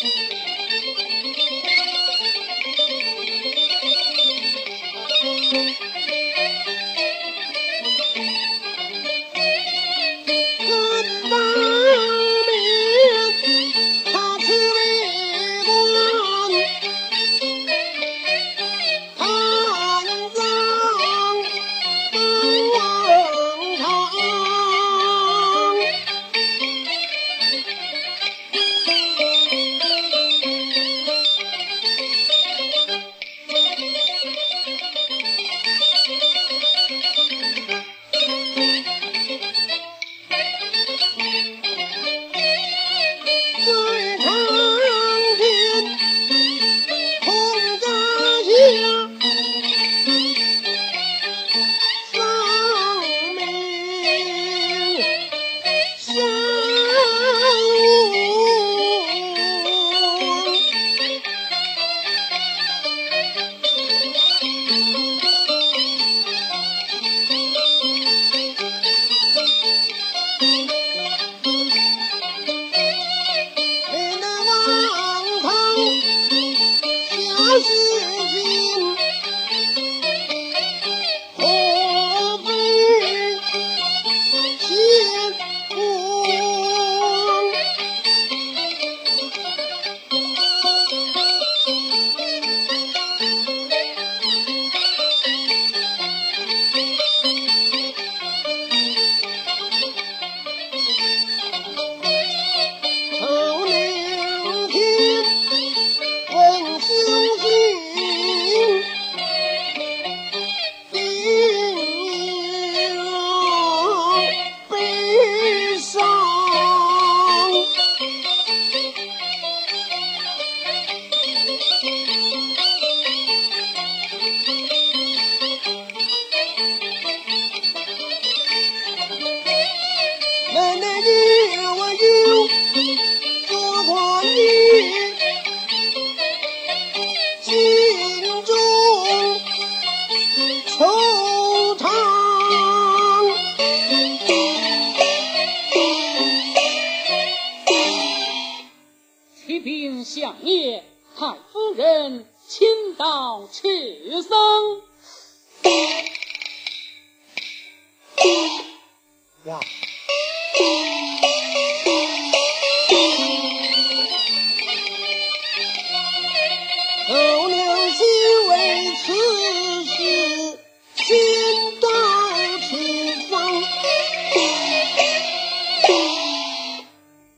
Thank you. 惆怅。启禀相爷，太夫人到。此。